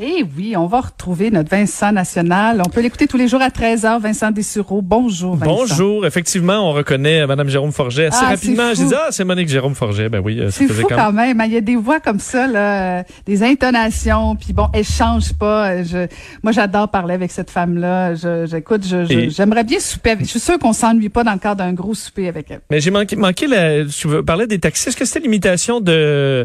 Eh oui, on va retrouver notre Vincent National. On peut l'écouter tous les jours à 13h. Vincent Dessureau. Bonjour, Vincent. Bonjour. Effectivement, on reconnaît euh, Madame Jérôme Forget assez Ah, rapidement. Je dis, ah, c'est Monique Jérôme Forget. Ben oui, euh, C'est fou quand même. hein. Il y a des voix comme ça, là, des intonations, puis bon, elle change pas. Euh, Je, moi, j'adore parler avec cette femme-là. Je, j'écoute, j'aimerais bien souper. Avec, je suis sûre qu'on s'ennuie pas dans le cadre d'un gros souper avec elle. Mais j'ai manqué, manqué la, tu veux parler des taxis? Est-ce que c'était l'imitation de,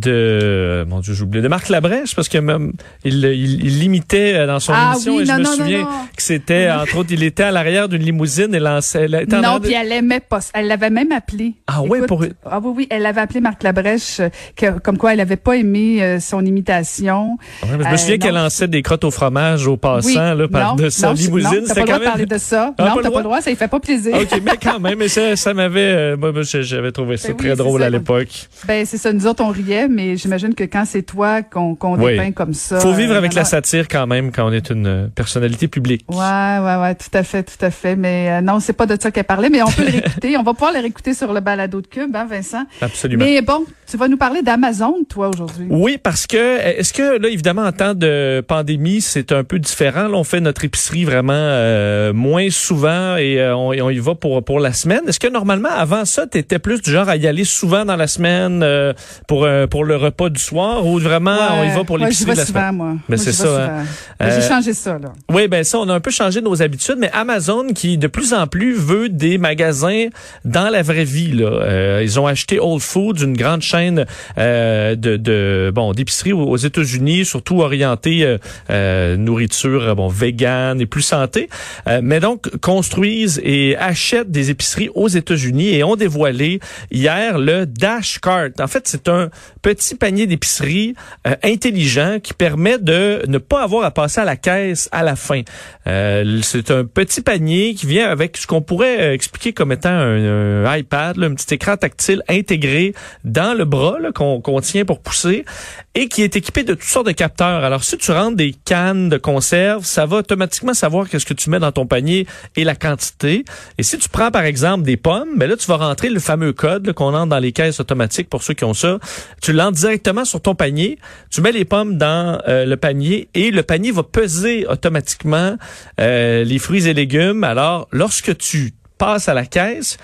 de, mon Dieu, j'oublie, de Marc Labrèche? Parce que même, il, il, il l'imitait euh, dans son Ah émission oui, et je me non, non, que c'était, entre autres, il était à l'arrière d'une limousine et lançait, Non, de- puis elle aimait pas. Elle l'avait même appelé. Ah ouais, pour- Ah oui, oui, elle avait appelé Marc Labrèche, euh, que- comme quoi elle avait pas aimé euh, son imitation. Ouais, mais je me Euh, souviens qu'elle lançait des crottes au fromage aux passants, là, par de sa limousine. C'était quand de parler même, de ça. Ah, non, t'as pas le droit, ça lui fait pas plaisir. OK, mais quand même, mais ça, ça m'avait, euh, j'avais trouvé ça Ben oui, très drôle à l'époque. Ben c'est ça, nous autres on riait, mais j'imagine que quand c'est toi qu'on Oui. dépeint comme ça. Faut vivre euh, avec la satire quand même quand on est une euh, personnalité publique. Ouais, ouais, ouais, tout à fait, tout à fait. Mais euh, non, c'est pas de ça qu'elle parlait, mais on peut le réécouter. On va pouvoir le réécouter sur le balado de Cube, hein, Vincent. Absolument. Mais bon, tu vas nous parler d'Amazon, toi, aujourd'hui. Oui, parce que est-ce que là évidemment en temps de pandémie c'est un peu différent. Là, on fait notre épicerie vraiment euh, moins souvent et euh, on, y va pour pour la semaine. Est-ce que normalement avant ça tu étais plus du genre à y aller souvent dans la semaine euh, pour euh, pour le repas du soir ou vraiment on y va pour Ouais, l'épicerie j'y de la souvent, semaine? moi. Ben, c'est ça, hein. Ben, J'ai Euh, changé ça, là. Oui, ben ça, on a un peu changé nos habitudes, mais Amazon qui de plus en plus veut des magasins dans la vraie vie. Là. Euh, ils ont acheté Whole Foods, une grande chaîne euh, de, de bon d'épicerie aux, États-Unis, surtout orientée euh, euh, nourriture bon vegan et plus santé. Euh, mais donc construisent et achètent des épiceries aux États-Unis et ont dévoilé hier le Dash Cart. En fait, c'est un petit panier d'épicerie euh, intelligent qui permet de ne pas avoir à passer à la caisse à la fin. Euh, c'est un petit panier qui vient avec ce qu'on pourrait euh, expliquer comme étant un, iPad, là, un petit écran tactile intégré dans le bras qu'on tient pour pousser et qui est équipé de toutes sortes de capteurs. Alors, si tu rentres des cannes de conserve, ça va automatiquement savoir qu'est-ce que tu mets dans ton panier et la quantité. Et si tu prends, par exemple, des pommes, ben là, tu vas rentrer le fameux code qu'on entre dans les caisses automatiques pour ceux qui ont ça. L'entres directement sur ton panier. Tu mets les pommes dans euh, le panier et le panier va peser automatiquement euh, les fruits et légumes. Alors, lorsque tu passes à la caisse,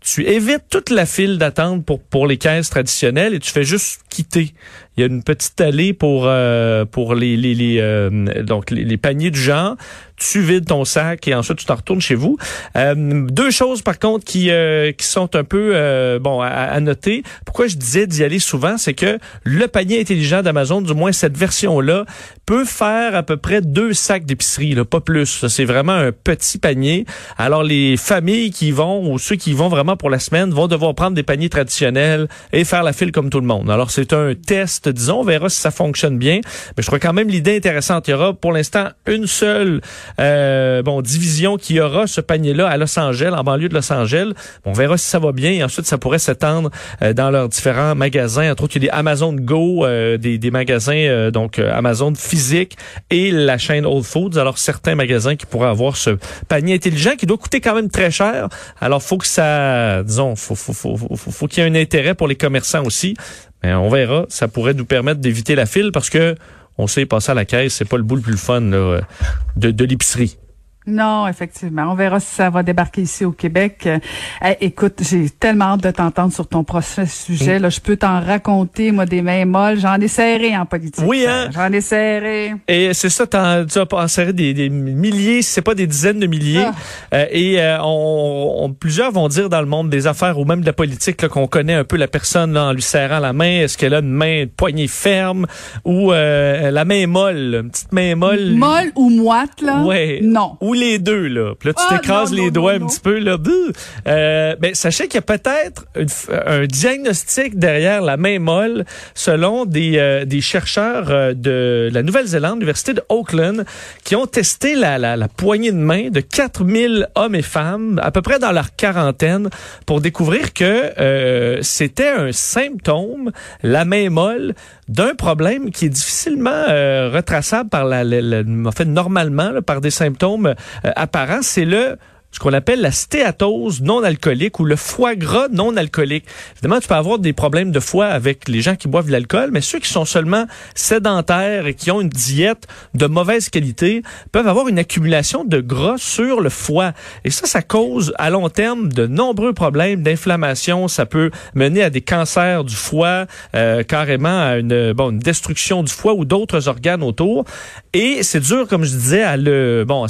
tu évites toute la file d'attente pour pour les caisses traditionnelles et tu fais juste quitter. Il y a une petite allée pour euh, pour les les, les euh, donc les, paniers du genre. Tu vides ton sac et ensuite tu t'en retournes chez vous. Euh, deux choses par contre qui euh, qui sont un peu euh, bon à, à noter. Pourquoi je disais d'y aller souvent, c'est que le panier intelligent d'Amazon, du moins cette version là, peut faire à peu près deux sacs d'épicerie, pas plus. C'est vraiment un petit panier. Alors les familles qui vont ou ceux qui vont vraiment pour la semaine vont devoir prendre des paniers traditionnels et faire la file comme tout le monde. Alors c'est un test, disons, on verra si ça fonctionne bien. Mais je trouve quand même l'idée intéressante. Il y aura pour l'instant une seule euh, bon division qui aura ce panier-là à Los Angeles, en banlieue de Los Angeles. On verra si ça va bien et ensuite ça pourrait s'étendre euh, dans leurs différents magasins. Entre autres, il y a des Amazon Go, euh, des, des magasins euh, donc euh, Amazon physique et la chaîne Whole Foods. Alors certains magasins qui pourraient avoir ce panier intelligent qui doit coûter quand même très cher. Alors faut que ça, disons, faut faut faut faut, faut, faut qu'il y ait un intérêt pour les commerçants aussi. Mais on verra. Ça pourrait nous permettre d'éviter la file parce que on sait passer à la caisse, c'est pas le bout le plus fun de, de l'épicerie. Non, effectivement. On verra si ça va débarquer ici au Québec. Euh, écoute, j'ai tellement hâte de t'entendre sur ton prochain sujet. Là, je peux t'en raconter, moi, des mains molles. J'en ai serré en politique. Oui, hein? J'en ai serré. Et c'est ça, t'en- tu as passé des, des milliers, si c'est pas des dizaines de milliers. Ah. Euh, et euh, on, on- plusieurs vont dire dans le monde des affaires ou même de la politique là, qu'on connaît un peu la personne là, en lui serrant la main. Est-ce qu'elle a une main une poignée ferme ou euh, la main molle, une petite main molle? Molle ou moite, là? Ouais. Non. Oui, ou les deux, là. Puis là, tu Ah, t'écrases non, les doigts non, un petit peu, là. Euh, ben, sachez qu'il y a peut-être f- un diagnostic derrière la main molle, selon des, euh, des chercheurs euh, de la Nouvelle-Zélande, l'Université de Auckland, qui ont testé la, la, la poignée de main de 4000 hommes et femmes, à peu près dans leur quarantaine, pour découvrir que euh, c'était un symptôme, la main molle, d'un problème qui est difficilement euh, retraçable par la, la- la- en fait normalement là, par des symptômes euh, apparents, c'est le ce qu'on appelle la stéatose non alcoolique ou le foie gras non alcoolique. Évidemment, tu peux avoir des problèmes de foie avec les gens qui boivent de l'alcool, mais ceux qui sont seulement sédentaires et qui ont une diète de mauvaise qualité peuvent avoir une accumulation de gras sur le foie. Et ça, ça cause à long terme de nombreux problèmes d'inflammation. Ça peut mener à des cancers du foie, euh, carrément à une, bon, une destruction du foie ou d'autres organes autour. Et c'est dur, comme je disais, à le, bon, à